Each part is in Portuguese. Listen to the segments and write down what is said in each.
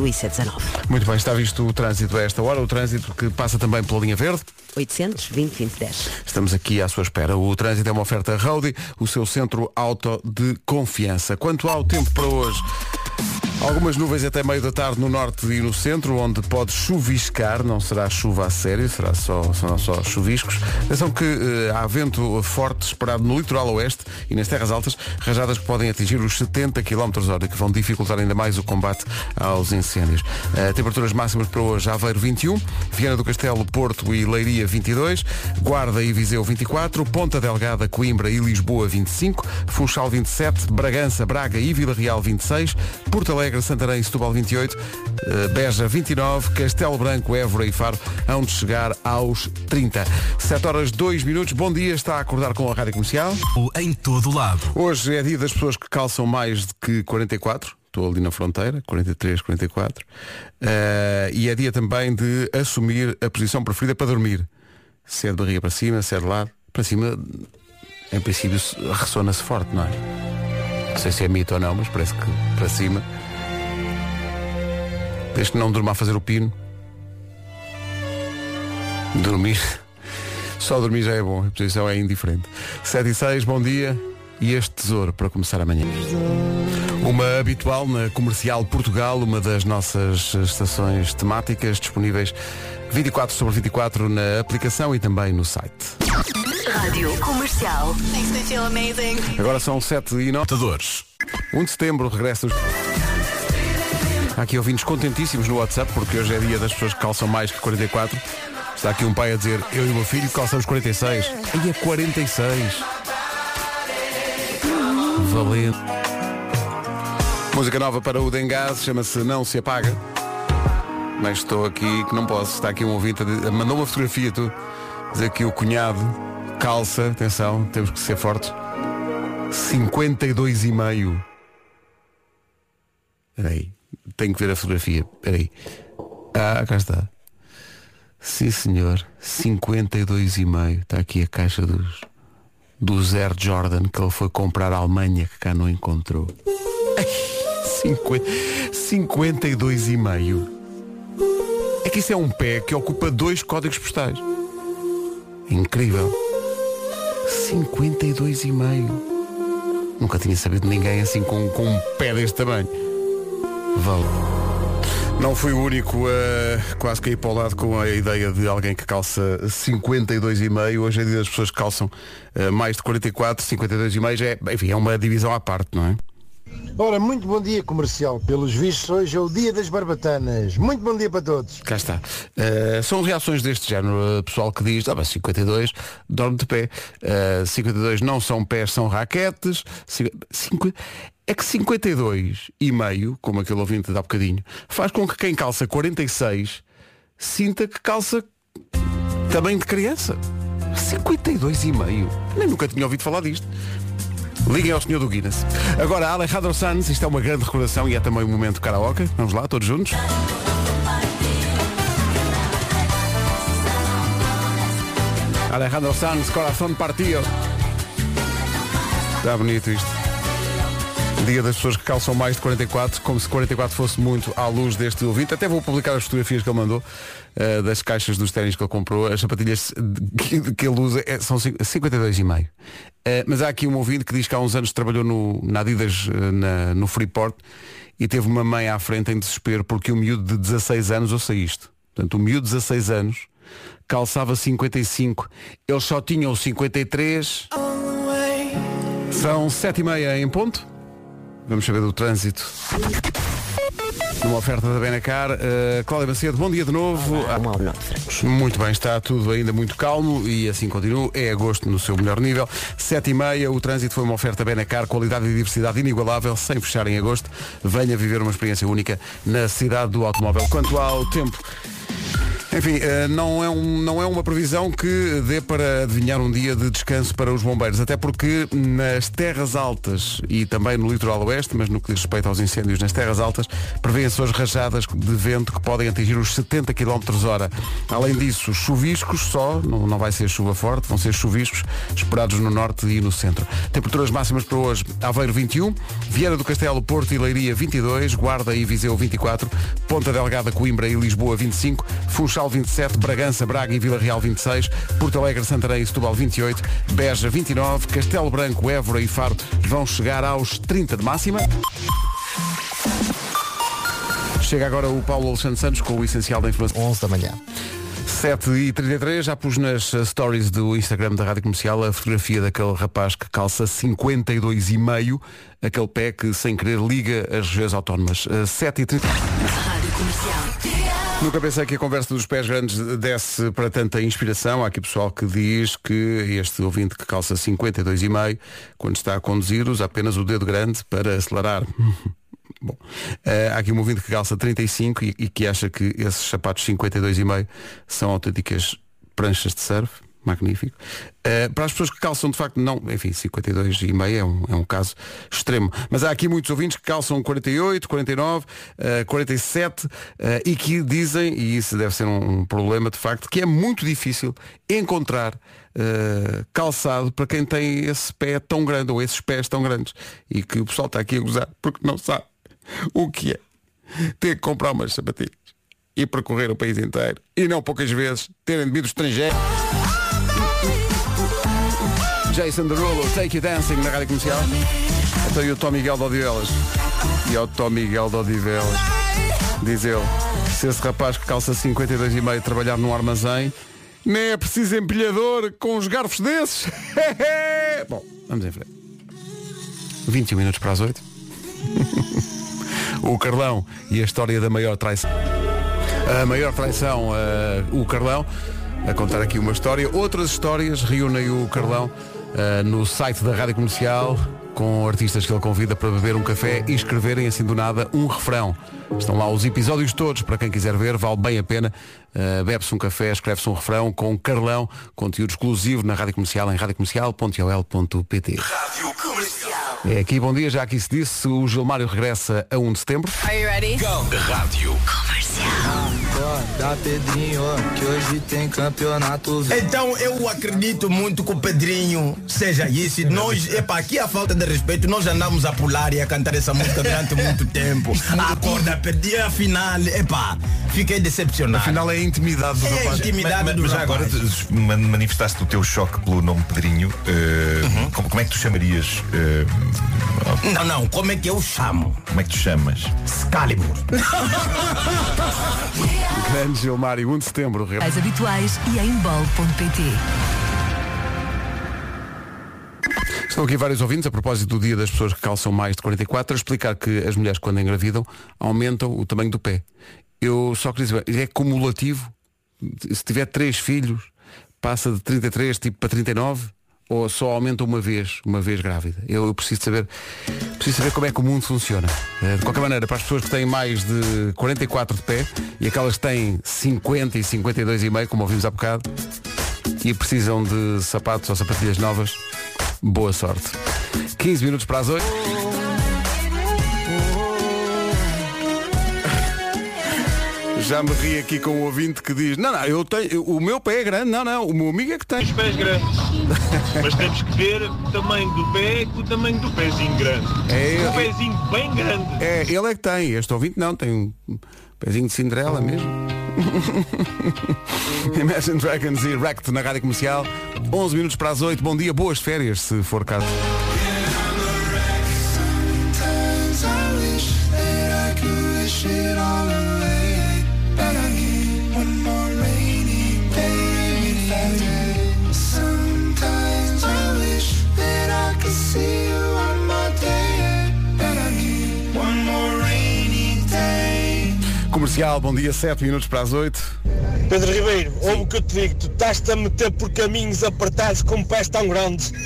do IC19. Muito bem, está visto o trânsito a esta hora, o trânsito que passa também pela linha verde. 820 2010. Estamos aqui à sua espera. O trânsito é uma oferta Roadie, o seu centro auto de confiança. Quanto ao tempo para hoje, Algumas nuvens até meio da tarde no norte e no centro, onde pode chuviscar, não será chuva a sério, será só, serão só chuviscos. Atenção que eh, há vento forte esperado no litoral oeste e nas terras altas, rajadas que podem atingir os 70 km hora, que vão dificultar ainda mais o combate aos incêndios. Eh, temperaturas máximas para hoje, Aveiro 21, Viana do Castelo, Porto e Leiria 22, Guarda e Viseu 24, Ponta Delgada, Coimbra e Lisboa 25, Funchal 27, Bragança, Braga e Vila Real 26, Porto Alegre Alegre, Santarém e Setúbal 28, uh, Beja 29, Castelo Branco, Évora e Faro hão de chegar aos 30. 7 horas 2 minutos, bom dia, está a acordar com a Rádio Comercial. Em todo lado. Hoje é dia das pessoas que calçam mais de que 44. Estou ali na fronteira, 43, 44. Uh, e é dia também de assumir a posição preferida para dormir. Se é de barriga para cima, se é de lado. Para cima, em princípio, ressona-se forte, não é? Não sei se é mito ou não, mas parece que para cima. Desde que não durma a fazer o pino. Dormir. Só dormir já é bom, a posição é indiferente. 7 e 6, bom dia. E este tesouro para começar amanhã. Uma habitual na Comercial Portugal, uma das nossas estações temáticas disponíveis 24 sobre 24 na aplicação e também no site. Rádio Comercial. Agora são 7 e 9. 1 de setembro regressa os... Há aqui ouvintes contentíssimos no WhatsApp, porque hoje é dia das pessoas que calçam mais que 44. Está aqui um pai a dizer, eu e o meu filho calçamos 46. Aí é 46. Valente. Música nova para o Dengaz, chama-se Não Se Apaga. Mas estou aqui que não posso. Está aqui um ouvinte, mandou uma fotografia, tu. Dizer que o cunhado calça, atenção, temos que ser fortes. 52,5. Peraí. Tenho que ver a fotografia. Espera aí. Ah, cá está. Sim, senhor. 52,5. Está aqui a caixa dos, do Air Jordan que ele foi comprar à Alemanha que cá não encontrou. 52,5. É que isso é um pé que ocupa dois códigos postais. Incrível. 52,5. Nunca tinha sabido ninguém assim com, com um pé deste tamanho. Não fui o único a quase cair para o lado com a ideia de alguém que calça 52,5. Hoje é dia das pessoas que calçam uh, mais de 44, 52,5. É, enfim, é uma divisão à parte, não é? Ora, muito bom dia comercial. Pelos vistos, hoje é o dia das barbatanas. Muito bom dia para todos. Cá está. Uh, são reações deste género. Uh, pessoal que diz, ah, mas 52 dorme de pé. Uh, 52 não são pés, são raquetes. 50... É que 52 e meio, como aquele ouvinte dá bocadinho, faz com que quem calça 46 sinta que calça também de criança. 52 e meio. Nem nunca tinha ouvido falar disto. Liguem ao senhor do Guinness. Agora, Alejandro Sanz, isto é uma grande recordação e é também um momento karaoke. Vamos lá, todos juntos. Alejandro Sanz, coração partido. Está bonito isto. Dia das pessoas que calçam mais de 44, como se 44 fosse muito à luz deste ouvinte. Até vou publicar as fotografias que ele mandou uh, das caixas dos ténis que ele comprou. As sapatilhas que, que ele usa é, são 52,5. Uh, eh, mas há aqui um ouvinte que diz que há uns anos trabalhou no, na Adidas uh, na, no Freeport e teve uma mãe à frente em desespero porque o miúdo de 16 anos, ouça isto. Portanto, o miúdo de 16 anos calçava 55. Eles só tinham 53. São 7 e meia em ponto. Vamos saber do trânsito. Numa oferta da Benacar, uh, Cláudia Macedo, bom dia de novo. muito bem, está tudo ainda muito calmo e assim continua. É agosto no seu melhor nível. Sete e meia, o trânsito foi uma oferta Benacar, qualidade e diversidade inigualável, sem fechar em agosto. Venha viver uma experiência única na cidade do automóvel. Quanto ao tempo, Enfim, eh, não é, um, não é uma previsão que dê para adivinhar um dia de descanso para os bombeiros, até porque nas terras altas e também no litoral oeste, mas no que diz respeito aos incêndios nas terras altas, prevêem-se hoje rajadas de vento que podem atingir os 70 km hora. Além disso, chuviscos só, não, não vai ser chuva forte, vão ser chuviscos esperados no norte e no centro. Temperaturas máximas para hoje, Aveiro 21, Vieira do Castelo, Porto e Leiria 22, Guarda e Viseu 24, Ponta Delgada, Coimbra e Lisboa 25, Funchal 27, Bragança, Braga e Vila Real 26, Porto Alegre, Santarém e Setúbal 28, Beja 29, Castelo Branco, Évora e Faro vão chegar aos 30 de máxima. Chega agora o Paulo Alexandre Santos com o essencial da informação. 11 da manhã. 7 e 33 já pus nas uh, stories do Instagram da Rádio Comercial a fotografia daquele rapaz que calça 52,5, aquele pé que sem querer liga as regiões autónomas. Uh, 7 e 30 Rádio Comercial. Nunca pensei que a conversa dos pés grandes desse para tanta inspiração. Há aqui pessoal que diz que este ouvinte que calça 52,5, quando está a conduzir, usa apenas o dedo grande para acelerar. Bom, eh, há aqui um ouvinte que calça 35 e, e que acha que esses sapatos 52,5 são autênticas pranchas de surf. Magnífico. Eh, para as pessoas que calçam de facto, não, enfim, 52,5 é um, é um caso extremo. Mas há aqui muitos ouvintes que calçam 48, 49, eh, 47 eh, e que dizem, e isso deve ser um, um problema de facto, que é muito difícil encontrar eh, calçado para quem tem esse pé tão grande ou esses pés tão grandes. E que o pessoal está aqui a gozar porque não sabe o que é ter que comprar umas sapatilhas e percorrer o país inteiro e não poucas vezes terem de vir do estrangeiro. Jason Derulo, Take You Dancing na rádio comercial. Então e o Tom Miguel de Odivelas. E ao Tom Miguel de Odivelas. Diz ele, se esse rapaz que calça 52,5 trabalhar num armazém, nem é preciso empilhador com os garfos desses. Bom, vamos em frente. 21 minutos para as 8. o Carlão e a história da maior traição. A maior traição, eh, o Carlão, a contar aqui uma história. Outras histórias reúnem o Carlão eh, no site da Rádio Comercial com artistas que ele convida para beber um café e escreverem assim do nada um refrão. Estão lá os episódios todos, para quem quiser ver, vale bem a pena. Uh, Bebe-se um café, escreve-se um refrão com Carlão, conteúdo exclusivo na Rádio Comercial em radiocomercial.ol.pt. Rádio Comercial. É aqui, bom dia, já aqui se disse, o Gilmário regressa a 1 de setembro. Are you ready? Rádio. Da Pedrinho, que hoje tem campeonato. Então eu acredito muito que o Pedrinho seja isso. Nós, epá, aqui a falta de respeito, nós andamos a pular e a cantar essa música durante muito tempo. Acorda, perdi a final, epá, fiquei decepcionado. Afinal é a intimidade do É a rapaz. intimidade Mas, do mas rapaz. agora manifestaste o teu choque pelo nome Pedrinho. eh, Uhum. como, como é que tu chamarias? eh, Não, não, como é que eu chamo? como é que tu chamas? Excalibur. Grande Gilmário, 1 de setembro. As habituais e em bol.pt. Estão aqui vários ouvintes, a propósito do dia das pessoas que calçam mais de 44, a explicar que as mulheres, quando engravidam, aumentam o tamanho do pé. Eu só queria dizer, é cumulativo. Se tiver três filhos, passa de 33 tipo para 39 ou só aumenta uma vez, uma vez grávida. Eu, eu preciso saber, preciso saber como é que o mundo funciona. Eh, De qualquer maneira, para as pessoas que têm mais de 44 de pé e aquelas que têm 50 e 52 e meio, como ouvimos há bocado, e precisam de sapatos ou sapatilhas novas, boa sorte. 15 minutos para as 8. Já me ri aqui com o ouvinte que diz, não, não, eu tenho, o meu pé é grande, não, não, o meu amigo é que tem. os pés grandes. Mas temos que ver o tamanho do pé com o tamanho do pezinho grande. É, um pezinho bem grande. É, ele é que tem, este ouvinte não, tem um pezinho de Cinderela mesmo. Imagine Dragons e Wrecked na rádio comercial. 11 minutos para as 8. Bom dia, boas férias, se for caso. Comercial, bom dia, 7 minutos para as 8. Pedro Ribeiro, ouve o que eu te digo, tu estás-te a meter por caminhos apertados com pés tão grandes.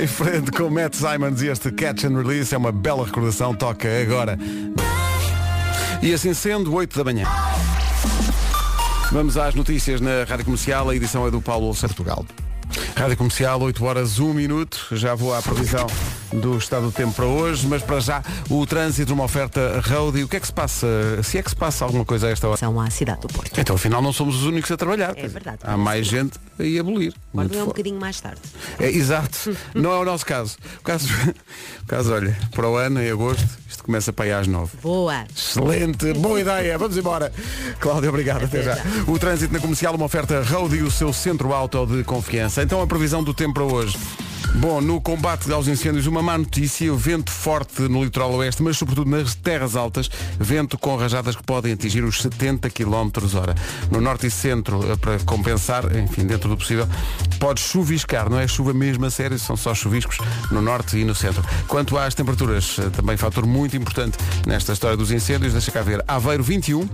Em frente com Matt Simons e este Catch and Release é uma bela recordação, toca agora. E assim sendo, 8 da manhã. Vamos às notícias na Rádio Comercial, a edição é do Paulo Portugal. Rádio Comercial, 8 horas 1 minuto. Já vou à previsão do estado do tempo para hoje, mas para já o trânsito, uma oferta road. E o que é que se passa? Se é que se passa alguma coisa a esta hora? São à cidade do Porto. Então afinal não somos os únicos a trabalhar. É verdade. Há mais gente a ir abolir. Agora Muito é um bocadinho mais tarde. É, exato. Não é o nosso caso. O caso, o caso, olha, para o ano, em agosto, isto começa para aí às nove. Boa. Excelente, boa ideia, vamos embora. Cláudia, obrigado, até já. O trânsito na comercial, uma oferta Road e o seu centro auto de confiança. Então a previsão do tempo para hoje. Bom, no combate aos incêndios, uma má notícia, vento forte no litoral oeste, mas sobretudo nas terras altas, vento com rajadas que podem atingir os 70 km hora. No norte e centro, eh, para compensar, enfim, dentro do possível, pode chuviscar, não é chuva mesmo a sério, são só chuviscos no norte e no centro. Quanto às temperaturas, eh, também fator muito importante nesta história dos incêndios, deixa cá ver, Aveiro 21,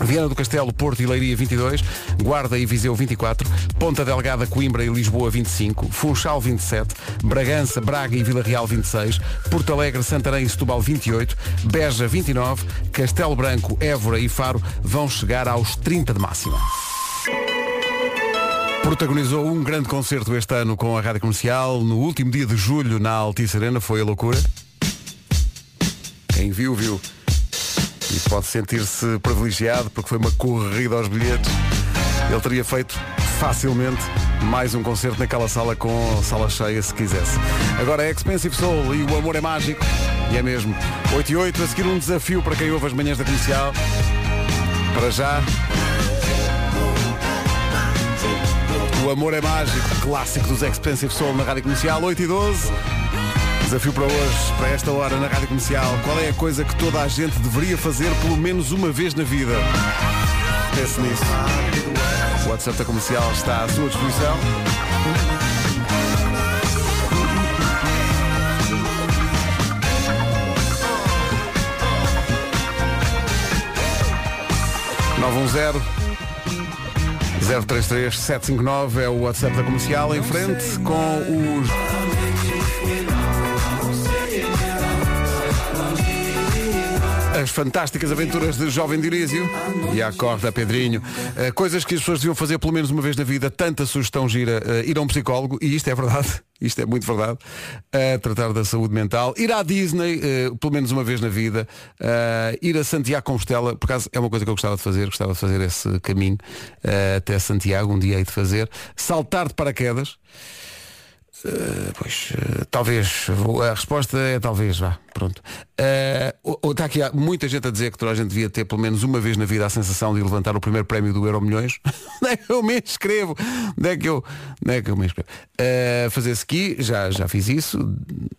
Viana do Castelo, Porto e Leiria 22, Guarda e Viseu 24, Ponta Delgada, Coimbra e Lisboa 25, Funchal 27, Bragança, Braga e Vila Real 26, Porto Alegre, Santarém e Setúbal 28, Beja 29, Castelo Branco, Évora e Faro vão chegar aos 30 de máxima. Protagonizou um grande concerto este ano com a Rádio Comercial. No último dia de julho, na Altice Arena, foi a loucura. Quem viu, viu. E pode sentir-se privilegiado porque foi uma corrida aos bilhetes. Ele teria feito facilmente mais um concerto naquela sala com sala cheia se quisesse. Agora é Expensive Soul e o amor é mágico. E é mesmo. 8 e 8, a seguir um desafio para quem ouve as manhãs da comercial. Para já. O amor é mágico, clássico dos Expensive Soul na Rádio Comercial, 8 e 12. Desafio para hoje, para esta hora na Rádio Comercial. Qual é a coisa que toda a gente deveria fazer pelo menos uma vez na vida? Pense nisso. O WhatsApp da Comercial está à sua disposição. Nove um zero 033 759 é o WhatsApp da Comercial em frente com os As fantásticas aventuras de Jovem Dirísio e a corda Pedrinho. Eh, coisas que as pessoas deviam fazer pelo menos uma vez na vida. Tanta sugestão gira. eh, ir a um psicólogo, e isto é verdade, isto é muito verdade, eh, tratar da saúde mental. Ir à Disney, eh, pelo menos uma vez na vida. ir a Santiago Compostela, por acaso é uma coisa que eu gostava de fazer, gostava de fazer esse caminho até Santiago, um dia hei de fazer. Saltar de paraquedas. Uh, pois, uh, talvez. A resposta é talvez, vá. Pronto. Uh, está aqui há muita gente a dizer que toda a gente devia ter pelo menos uma vez na vida a sensação de levantar o primeiro prémio do Euro Milhões. É eu me inscrevo? Onde é que eu, onde é que eu me inscrevo? Uh, fazer ski, já, já fiz isso.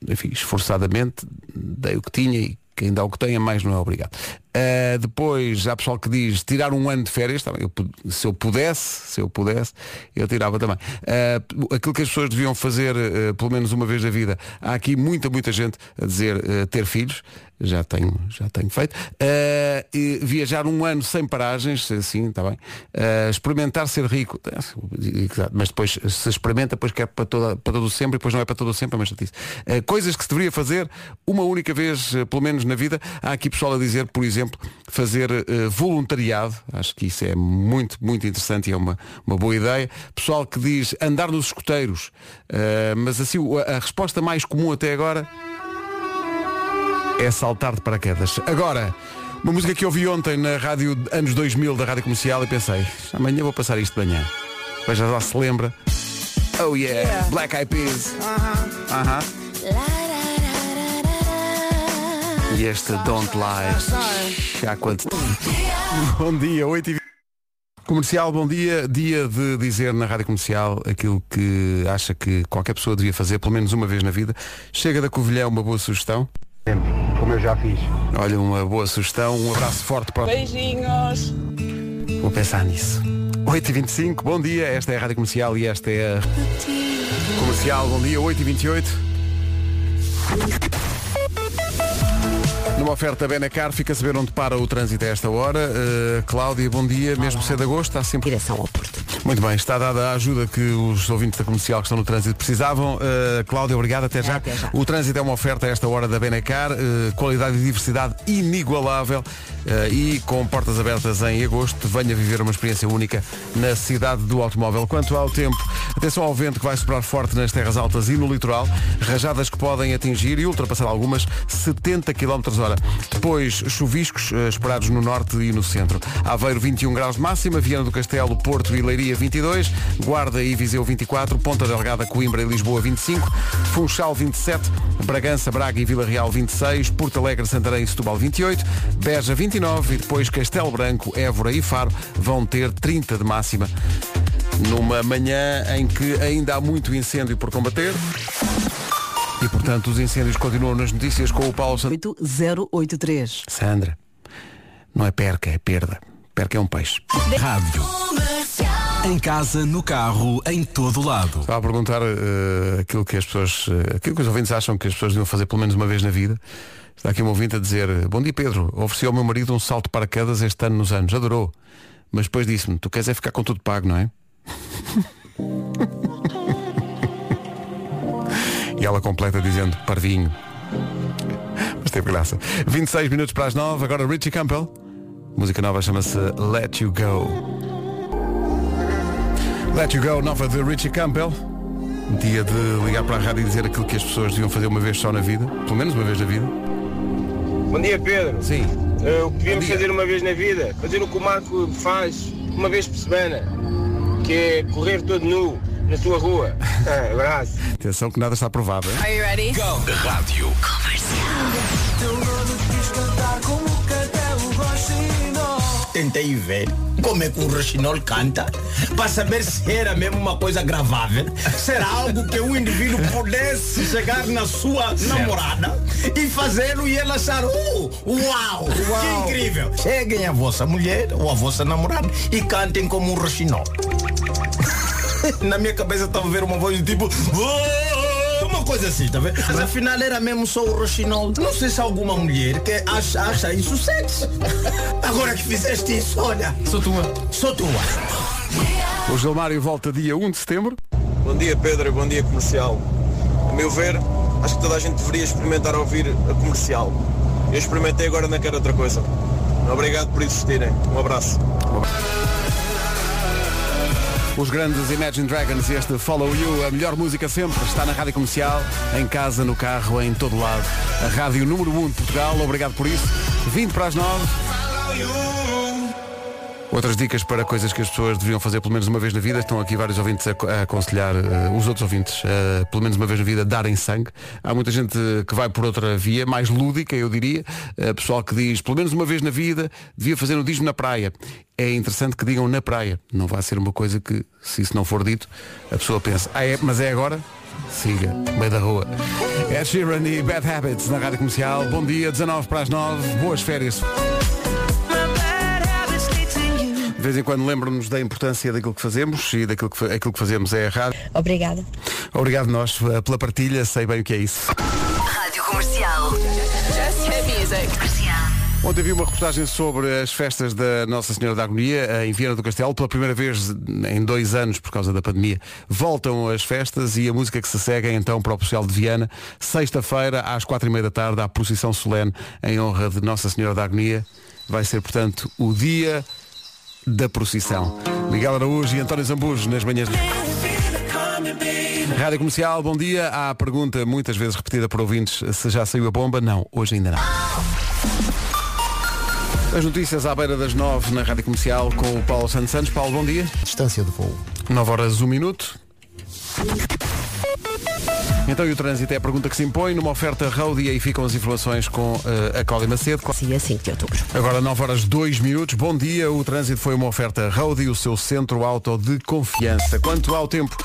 Enfim, esforçadamente, dei o que tinha e quem dá o que tem a mais não é obrigado. Uh, depois há pessoal que diz tirar um ano de férias, tá eu se eu pudesse, se eu pudesse, eu tirava também. Uh, aquilo que as pessoas deviam fazer uh, pelo menos uma vez na vida, há aqui muita, muita gente a dizer ter filhos, já tenho, já tenho feito. Viajar um ano sem paragens, sim, está bem. Experimentar ser rico, mas depois se experimenta, depois quer para, toda, para todo sempre, depois não é para todo sempre, é uma chatice. Uh, coisas que se deveria fazer uma única vez, pelo menos na vida. Há aqui pessoal a dizer, por exemplo, fazer uh, voluntariado. Acho que isso é muito, muito interessante e é uma, uma boa ideia. Pessoal que diz andar nos escoteiros. Uh, mas assim, a resposta mais comum até agora é saltar de paraquedas. Agora, uma música que ouvi ontem na rádio anos 2000 da Rádio Comercial e pensei, amanhã vou passar isto de manhã. Já lá se lembra. Oh yeah, Black Eyed Peas. Aham. E este Don't Lie. Já quanto Bom dia, 8 e 20. Comercial, bom dia. Dia de dizer na Rádio Comercial aquilo que acha que qualquer pessoa devia fazer pelo menos uma vez na vida. Chega da Covilhã uma boa sugestão. Como eu já fiz. Olha, uma boa sugestão. Um abraço forte para Beijinhos. Vou pensar nisso. 8h25, bom dia. Esta é a Rádio Comercial e esta é a Comercial, bom dia, 8h28. Numa oferta Benacar, fica a saber onde para o trânsito a esta hora. Uh, Cláudia, bom dia. Mesmo cedo de agosto, está sempre. Direção ao Porto. Muito bem, está dada a ajuda que os ouvintes da comercial que estão no trânsito precisavam. Uh, Cláudia, obrigado, até já. Até já. O trânsito é uma oferta a esta hora da Benecar, uh, qualidade e diversidade inigualável uh, e com portas abertas em agosto. Venha viver uma experiência única na cidade do automóvel. Quanto ao tempo, atenção ao vento que vai soprar forte nas terras altas e no litoral, rajadas que podem atingir e ultrapassar algumas 70 km hora. Depois, chuviscos esperados no norte e no centro. Aveiro 21 graus de máxima, Viana do Castelo, Porto e Leiria 22, Guarda e Viseu 24, Ponta Delgada, Coimbra e Lisboa 25, Funchal 27, Bragança, Braga e Vila Real 26, Porto Alegre, Santarém e Setúbal 28, Beja 29 e depois Castelo Branco, Évora e Faro vão ter 30 de máxima. Numa manhã em que ainda há muito incêndio por combater. E portanto os incêndios continuam nas notícias com o Paulo Santos. 8083. Sandra, não é perca, é perda. Perca é um peixe. Rádio. Em casa, no carro, em todo lado. Estava a perguntar eh, aquilo que as pessoas, eh, aquilo que os ouvintes acham que as pessoas deviam fazer pelo menos uma vez na vida. Está aqui um ouvinte a dizer, bom dia Pedro, ofereci ao meu marido um salto de paraquedas este ano nos anos, adorou. Mas depois disse-me, tu queres é ficar com tudo pago, não é? e ela completa dizendo, parvinho. Mas teve graça. 26 minutos para as 9, agora Richie Campbell. Música nova chama-se Let You Go. Let You Go, nova de Richie Campbell. Dia de ligar para a rádio e dizer aquilo que as pessoas deviam fazer uma vez só na vida. Pelo menos uma vez na vida. Bom dia Pedro. Sim. Eh, o que devíamos fazer uma vez na vida, fazer o que o Marco faz uma vez por semana, que é correr todo nu na sua rua. Ah, abraço. Atenção que nada está aprovado. hein? Are you ready? Rádio. Tentei ver como é que o Rochinol canta para saber se era mesmo uma coisa gravável. Será algo que o indivíduo pudesse chegar na sua namorada e fazê-lo e ela achar, uh, uau, que incrível. Cheguem a vossa mulher ou a vossa namorada e cantem como um Rochinol. Na minha cabeça estava a ver uma voz do tipo. "Oh", coisa assim, tá vendo? Mas afinal era mesmo só o Rochinol. Não sei se há alguma mulher que acha, acha isso sexy. Agora que fizeste isso, olha. Sou tua. Sou tua. O Gilmário volta dia 1 de setembro. Bom dia Pedro, bom dia comercial. A meu ver, acho que toda a gente deveria experimentar ouvir a comercial. Eu experimentei agora não quero outra coisa. Obrigado por existirem. Um abraço. Os grandes Imagine Dragons e este Follow You, a melhor música sempre, está na rádio comercial, em casa, no carro, em todo lado. A rádio número 1 de Portugal, obrigado por isso. 20 para as 9. Outras dicas para coisas que as pessoas deviam fazer pelo menos uma vez na vida. Estão aqui vários ouvintes a, aconselhar eh, os outros ouvintes, eh, pelo menos uma vez na vida, darem sangue. Há muita gente que vai por outra via, mais lúdica, eu diria. Eh, pessoal que diz, pelo menos uma vez na vida, devia fazer nudismo na praia. É interessante que digam na praia. Não vai ser uma coisa que, se isso não for dito, a pessoa pensa, ah é, mas é agora? Siga, meio da rua. É Sheeran e Bad Habits na Rádio Comercial. Bom dia, 19 para as 9. Boas férias. De vez em quando lembro-nos da importância daquilo que fazemos e daquilo que, aquilo que fazemos é a rádio. Obrigada. Obrigado nós eh, pela partilha, sei bem o que é isso. Rádio Comercial. Just hit music. Comercial. Ontem vi uma reportagem sobre as festas da Nossa Senhora da Agonia eh, em Viana do Castelo. Pela primeira vez em dois anos, por causa da pandemia, voltam as festas e a música que se segue é então para o Social de Viana. Sexta-feira, às quatro e meia da tarde, há procissão solene em honra de Nossa Senhora da Agonia. Vai ser, portanto, o dia da procissão. Miguel Araújo e António Zambujo nas manhãs. Rádio Comercial, bom dia. Há a pergunta muitas vezes repetida por ouvintes se já saiu a bomba. Não, hoje ainda não. As notícias à beira das nove na Rádio Comercial com o Paulo Santos Santos. Paulo, bom dia. Distância de voo. 9 horas, 1 minuto. Então e o trânsito é a pergunta que se impõe numa oferta road e aí ficam as informações com eh, a Cláudia Macedo. Dia 5 de outubro. Agora 9 horas 2 minutos. Bom dia. O trânsito foi uma oferta road e o seu centro auto de confiança. Quanto ao tempo,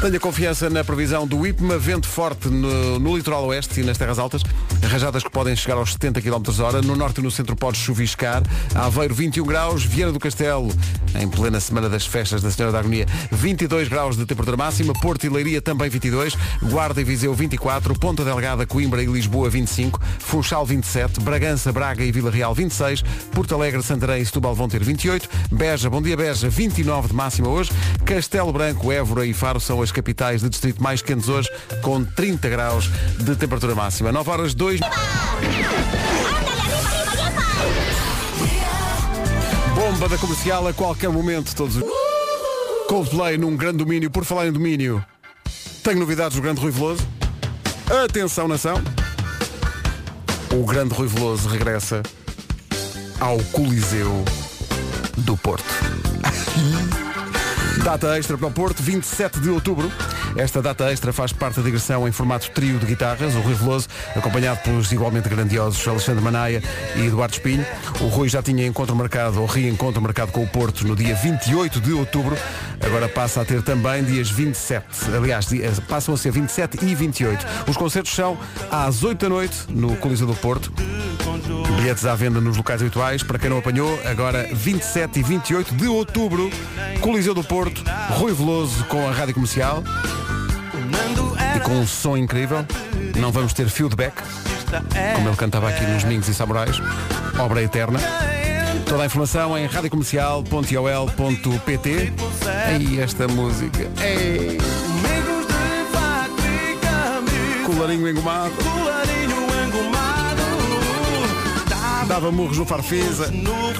tenha confiança na previsão do IPMA. Vento forte no, no litoral oeste e nas terras altas. Rajadas que podem chegar aos 70 km hora. No norte e no centro pode chuviscar. Aveiro 21 graus. Viana do Castelo, em plena semana das festas da Senhora da Agonia, 22 graus de temperatura máxima. Porto e Leiria também. Também 22, Guarda e Viseu 24, Ponta Delgada, Coimbra e Lisboa 25, Funchal 27, Bragança, Braga e Vila Real 26, Porto Alegre, Santarém e Setúbal vão ter 28, Beja, Bom Dia Beja 29 de máxima hoje, Castelo Branco, Évora e Faro são as capitais de distrito mais quentes hoje, com 30 graus de temperatura máxima. 9 horas 2. Bomba da comercial a qualquer momento, todos os. Coldplay num grande domínio, por falar em domínio. Tenho novidades do grande Rui Veloso. Atenção, nação. O grande Rui Veloso regressa ao Coliseu do Porto. Data extra para o Porto, 27 de outubro. Esta data extra faz parte da digressão em formato trio de guitarras, o Rui Veloso, acompanhado pelos igualmente grandiosos Alexandre Manaia e Eduardo Espinho. O Rui já tinha encontro marcado, ou reencontro marcado com o Porto no dia 28 de outubro. Agora passa a ter também dias 27. Aliás, dia- passam a ser 27 e 28. Os concertos são às 8 da noite no Coliseu do Porto. Bilhetes à venda nos locais habituais. Para quem não apanhou, agora 27 e 28 de outubro, Coliseu do Porto, Rui Veloso com a Rádio Comercial e com um som incrível. Não vamos ter feedback, como ele cantava aqui nos Mingos e Samurais. Obra eterna. Toda a informação em radiocomercial.ol.pt E esta música. Ei. Colarinho engomado. Dava murros no farfisa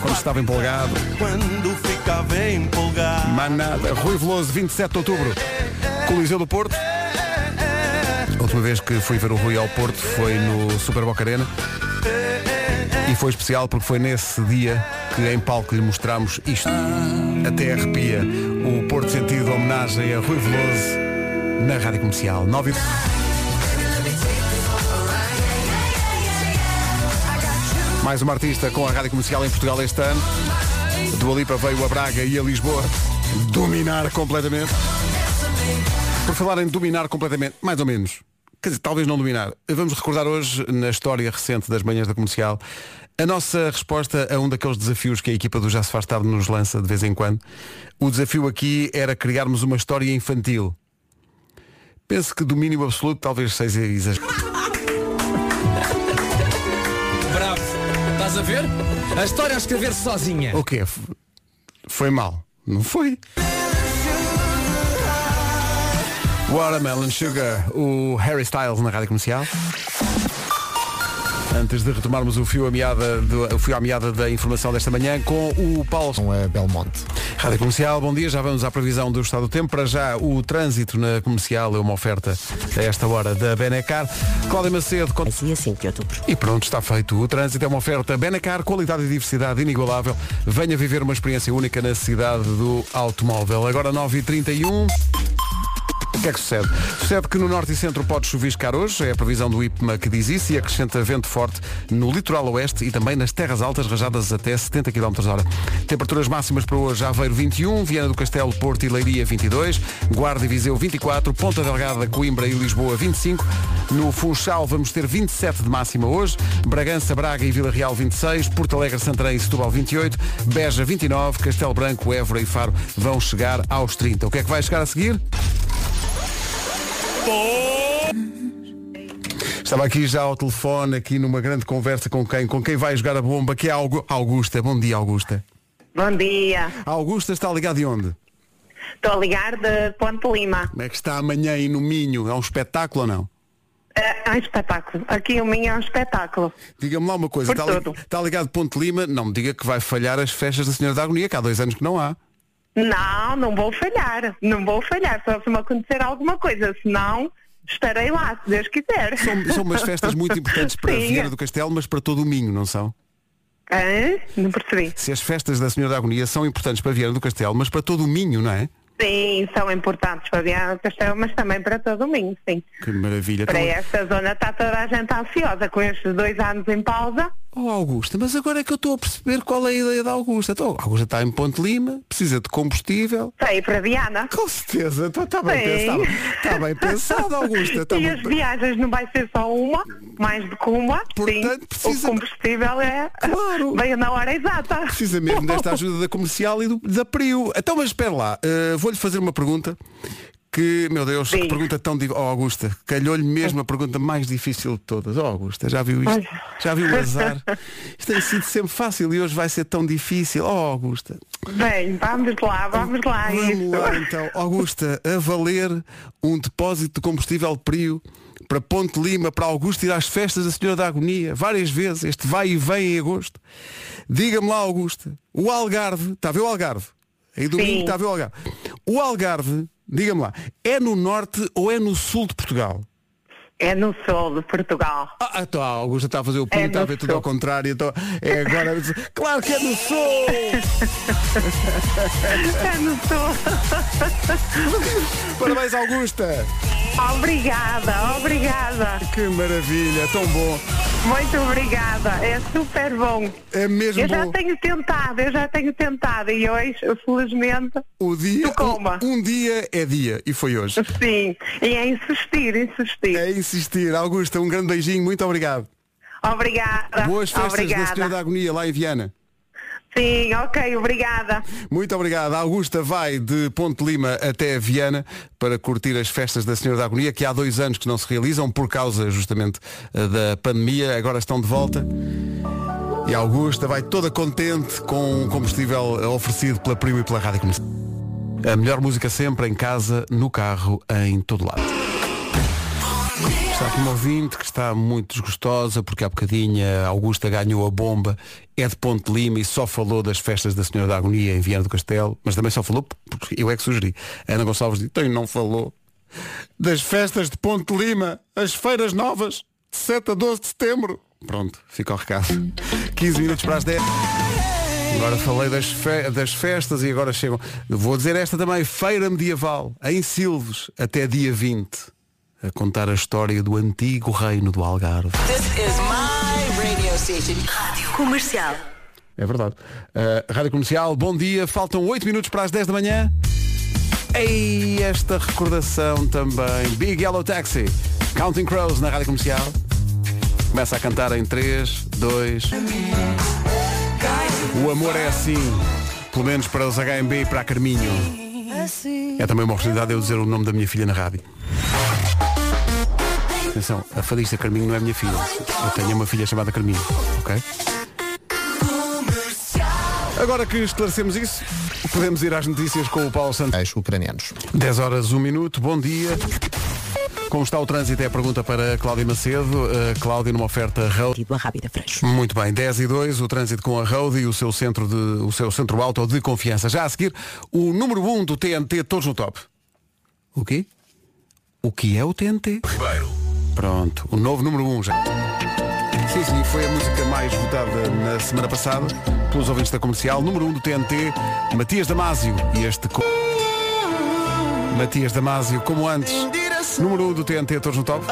quando estava empolgado. Quando ficava empolgado. Mais nada. Rui Veloso, 27 de outubro. Coliseu do Porto. A última vez que fui ver o Rui ao Porto foi no Super Boca Arena. E foi especial porque foi nesse dia que em palco lhe mostramos isto. Até arrepia o Porto Sentido homenagem a Rui Veloso na Rádio Comercial. 9 Mais uma artista com a Rádio Comercial em Portugal este ano. Do Alipa veio a Braga e a Lisboa dominar completamente. Por falar em dominar completamente, mais ou menos, quer dizer, talvez não dominar, vamos recordar hoje, na história recente das manhãs da comercial, a nossa resposta a um daqueles desafios que a equipa do Já se faz tarde nos lança de vez em quando. O desafio aqui era criarmos uma história infantil. Penso que domínio absoluto talvez seja exagerado. A ver? A história a escrever sozinha. O quê? Foi mal? Não foi? Watermelon Sugar, o Harry Styles na rádio comercial. Antes de retomarmos o fio à meada, do- o fio à meada da informação desta manhã com o Paulo. Com a Belmonte. Rádio Comercial, bom dia. Já vamos à previsão do estado do tempo. Para já, o trânsito na comercial é uma oferta a esta hora da Benecar. Cláudia Macedo. Con... Dia 5 de outubro. E pronto, está feito. O trânsito é uma oferta Benacar, qualidade e diversidade inigualável. Venha viver uma experiência única na cidade do automóvel. Agora 9h31. O que é que sucede? Sucede que no norte e centro pode chuviscar hoje, é a previsão do IPMA que diz isso e acrescenta vento forte no litoral oeste e também nas terras altas, rajadas até 70 km hora. Temperaturas máximas para hoje, Aveiro 21, Viana do Castelo, Porto e Leiria 22, Guarda e Viseu 24, Ponta Delgada, Coimbra e Lisboa 25, no Funchal vamos ter 27 de máxima hoje, Bragança, Braga e Vila Real 26, Porto Alegre, Santarém e Setúbal 28, Beja 29, Castelo Branco, Évora e Faro vão chegar aos 30. O que é que vai chegar a seguir? Estava aqui já ao telefone, aqui numa grande conversa com quem? Com quem vai jogar a bomba, que é Augusta. Bom dia, Augusta. Bom dia. A Augusta está ligada de onde? Estou a ligar de Ponte Lima. Como é que está amanhã aí no Minho? É um espetáculo ou não? É, é um espetáculo. Aqui o Minho é um espetáculo. Diga-me lá uma coisa, Por está, tudo. está ligado de Ponte Lima? Não me diga que vai falhar as festas da Senhora da Agonia, que há dois anos que não há. Não, não vou falhar. Não vou falhar. Só se me acontecer alguma coisa. Senão, estarei lá, se Deus quiser. São, são umas festas muito importantes para Sim. Vieira do Castelo, mas para todo o Minho, não são? Hã? Não percebi. Se as festas da Senhora da Agonia são importantes para Vieira do Castelo, mas para todo o Minho, não é? Sim, são importantes para Viana do Castelo, mas também para todo o Minho, sim. Que maravilha. Para Então- esta zona está toda a gente ansiosa com estes dois anos em pausa. Oh Augusta, mas agora é que eu estou a perceber qual é a ideia da Augusta. Então, a Augusta está em Ponte Lima, precisa de combustível. Para ir para Viana. Com certeza, está, está bem Sim. pensado. Está bem pensado, Augusta. Está e muito as bem. viagens não vai ser só uma, mais do que uma. Portanto, precisa- O combustível é Claro. veio na hora exata. Precisa mesmo desta ajuda da comercial e do, da Priu. Então, mas espera lá, eh, vou-lhe fazer uma pergunta que, meu Deus, que pergunta tão difícil. Oh, Augusta, calhou-lhe mesmo a pergunta mais difícil de todas. Oh, Augusta, já viu isto? Já viu o azar? Isto tem sido sempre fácil e hoje vai ser tão difícil. Oh, Augusta. Bem, vamos lá, vamos lá. Vamos lá então. Augusta, a valer um depósito de combustível Prio para Ponte Lima, para Augusto ir às festas da Senhora da Agonia, várias vezes, este vai e vem em agosto. Diga-me lá, Augusta, o Algarve, está a ver o Algarve? Aí domingo Sim. está a ver o Algarve. O Algarve, diga-me lá, é no norte ou é no sul de Portugal? É no sul de Portugal. Ah, então a Augusta está a fazer o pulo, É está a ver tudo sul. ao contrário. Então, é agora. Claro que é no sul! É no sul. Parabéns, Augusta! Obrigada, obrigada. Que maravilha, tão bom. Muito obrigada, é super bom. É mesmo Eu já bom. tenho tentado, eu já tenho tentado e hoje, felizmente, O dia, um, um dia é dia e foi hoje. sim. E é insistir, insistir. É insistir. Augusta, um grande beijinho, muito obrigado. Obrigada. Boas festas da obrigada. Senhora da Agonia lá em Viana. Sim, ok, obrigada. Muito obrigado. A Augusta vai de Ponte Lima até Viana para curtir as festas da Senhora da Agonia, que há dois anos que não se realizam por causa justamente eh, da pandemia. Agora estão de volta. E a Augusta vai toda contente com o combustível oferecido pela Primo e pela Rádio Comercial. A melhor música sempre em casa, no carro, em todo lado. Está aqui uma ouvinte que está muito desgostosa porque há bocadinho Augusta ganhou a bomba, é de Ponte Lima e só falou das festas da Senhora da Agonia em Viana do Castelo, mas também só falou porque eu é que sugeri. Ana Gonçalves disse, então não falou das festas de Ponte Lima, as feiras novas, de 7 a 12 de setembro. Pronto, fica o recado. 15 minutos para as 10. Agora falei das, fe- das festas e agora chegam. Vou dizer esta também, Feira Medieval, em Silves, até dia 20. A contar a história do antigo reino do Algarve. This is my radio station. Rádio Comercial. É verdade. Uh, Rádio Comercial, bom dia. Faltam 8 minutos para as 10 da manhã. Ei, esta recordação também. Big Yellow Taxi. Counting Crows na Rádio Comercial. Começa a cantar em 3, 2. O amor é assim. Pelo menos para os HMB e para a Carminho. É também uma oportunidade de eu dizer o nome da minha filha na rádio. Atenção, a fadista Carminho não é minha filha. Eu tenho uma filha chamada Carminho, ok? Agora que esclarecemos isso, podemos ir às notícias com o Paulo Santos. ucranianos. 10 horas, 1 minuto, bom dia. Como está o trânsito é a pergunta para a Cláudia Macedo. Uh, Cláudia, numa oferta Road. A rápida freixo. Muito bem, 10 e 2, o trânsito com a Road e o seu centro, de, o seu centro auto de confiança. Já a seguir, o número 1 do TNT, todos no top. O quê? O que é o TNT? Ribeiro. Pronto, o novo número 1 já. Sim, sim, foi a música mais votada na semana passada pelos ouvintes da comercial. Número 1 do TNT, Matias Damasio. E este. co- Matias Damasio, como antes. Número 1 do TNT, todos no top.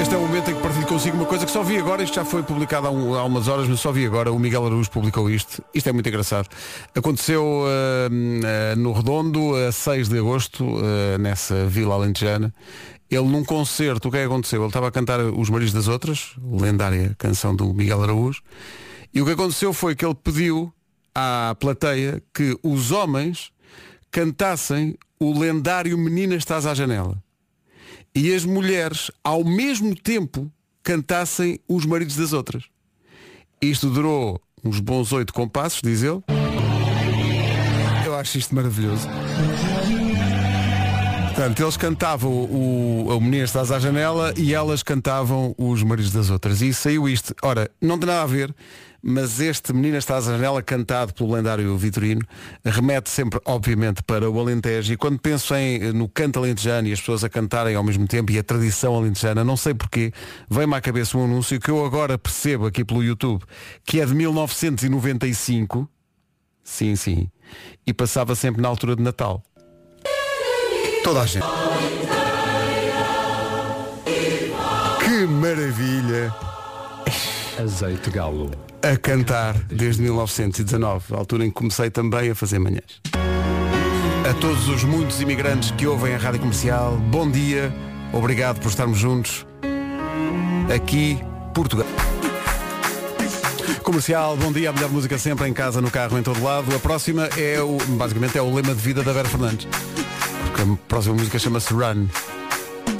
Este é o momento em que partilho consigo uma coisa que só vi agora, isto já foi publicado há, um- há umas horas, mas só vi agora, o Miguel Araújo publicou isto. Isto é muito engraçado. Aconteceu ah, ah, no Redondo, a 6 de agosto, ah, nessa vila alentejana. Ele num concerto, o que é que aconteceu? Ele estava a cantar Os Maridos das Outras, lendária canção do Miguel Araújo, e o que aconteceu foi que ele pediu à plateia que os homens cantassem o lendário Menina Estás à Janela e as mulheres, ao mesmo tempo, cantassem os maridos das outras. Isto durou uns bons oito compassos, diz ele. Eu acho isto maravilhoso. Portanto, eles cantavam o, o Estás à Janela e elas cantavam os maridos das outras. E saiu isto. Ora, não tem nada a ver, mas este Menina Estás à Janela, cantado pelo lendário Vitorino, remete sempre, obviamente, para o Alentejo. E quando penso em, no canto alentejano e as pessoas a cantarem ao mesmo tempo e a tradição alentejana, não sei porquê, vem-me à cabeça um anúncio que eu agora percebo aqui pelo YouTube, que é de 1995. Sim, sim. E passava sempre na altura de Natal. Toda a gente. Que maravilha! Azeite galo. A cantar desde 1919, a altura em que comecei também a fazer manhãs. A todos os muitos imigrantes que ouvem a rádio comercial, bom dia, obrigado por estarmos juntos. Aqui, Portugal. Comercial, bom dia, a melhor música sempre em casa, no carro, em todo lado. A próxima é o, basicamente é o lema de vida da Vera Fernandes. A próxima música chama-se Run.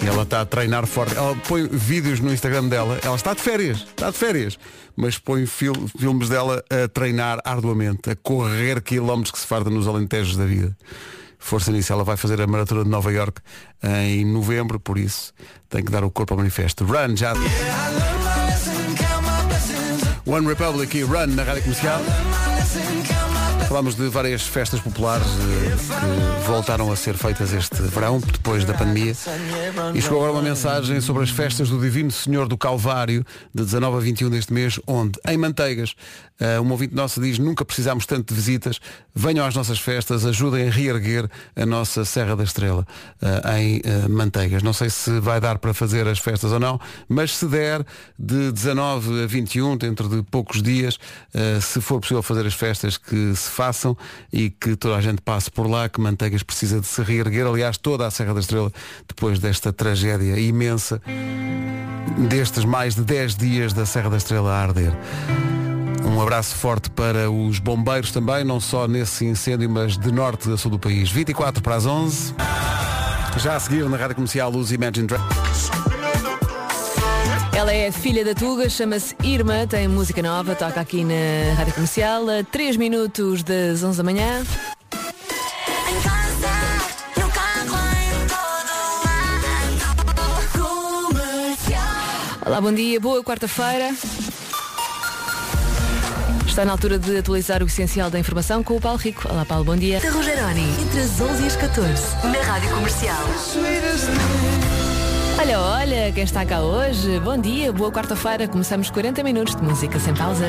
E ela está a treinar forte. Ela põe vídeos no Instagram dela. Ela está de férias. Está de férias. Mas põe fil- filmes dela a treinar arduamente, a correr quilómetros que se farda nos alentejos da vida. Força nisso. Ela vai fazer a maratona de Nova York em novembro, por isso tem que dar o corpo ao manifesto. Run já. One Republic e Run na rádio comercial. Falámos de várias festas populares eh, que voltaram a ser feitas este verão, depois da pandemia. E chegou agora uma mensagem sobre as festas do Divino Senhor do Calvário, de 19 a 21 deste mês, onde, em Manteigas, eh, um ouvinte nosso diz, nunca precisámos tanto de visitas, venham às nossas festas, ajudem a reerguer a nossa Serra da Estrela, eh, em eh, Manteigas. Não sei se vai dar para fazer as festas ou não, mas se der, de 19 a 21, dentro de poucos dias, eh, se for possível fazer as festas, que se façam e que toda a gente passe por lá, que Manteigas precisa de se reerguer. Aliás, toda a Serra da Estrela, depois desta tragédia imensa, destes mais de 10 dias da Serra da Estrela a arder. Um abraço forte para os bombeiros também, não só nesse incêndio, mas de norte a sul do país. 24 para as 11. Já a seguir na rádio comercial os Imagine Dragons. Ela é filha da Tuga, chama-se Irma, tem música nova, toca aqui na Rádio Comercial, a 3 minutos das 11 da manhã. Olá, bom dia, boa quarta-feira. Está na altura de atualizar o essencial da informação com o Paulo Rico. Olá, Paulo, bom dia. Rogeroni, entre as 11 e as 14, na Rádio Comercial. Olha, olha, quem está cá hoje. Bom dia, boa quarta-feira. Começamos 40 minutos de música sem pausa.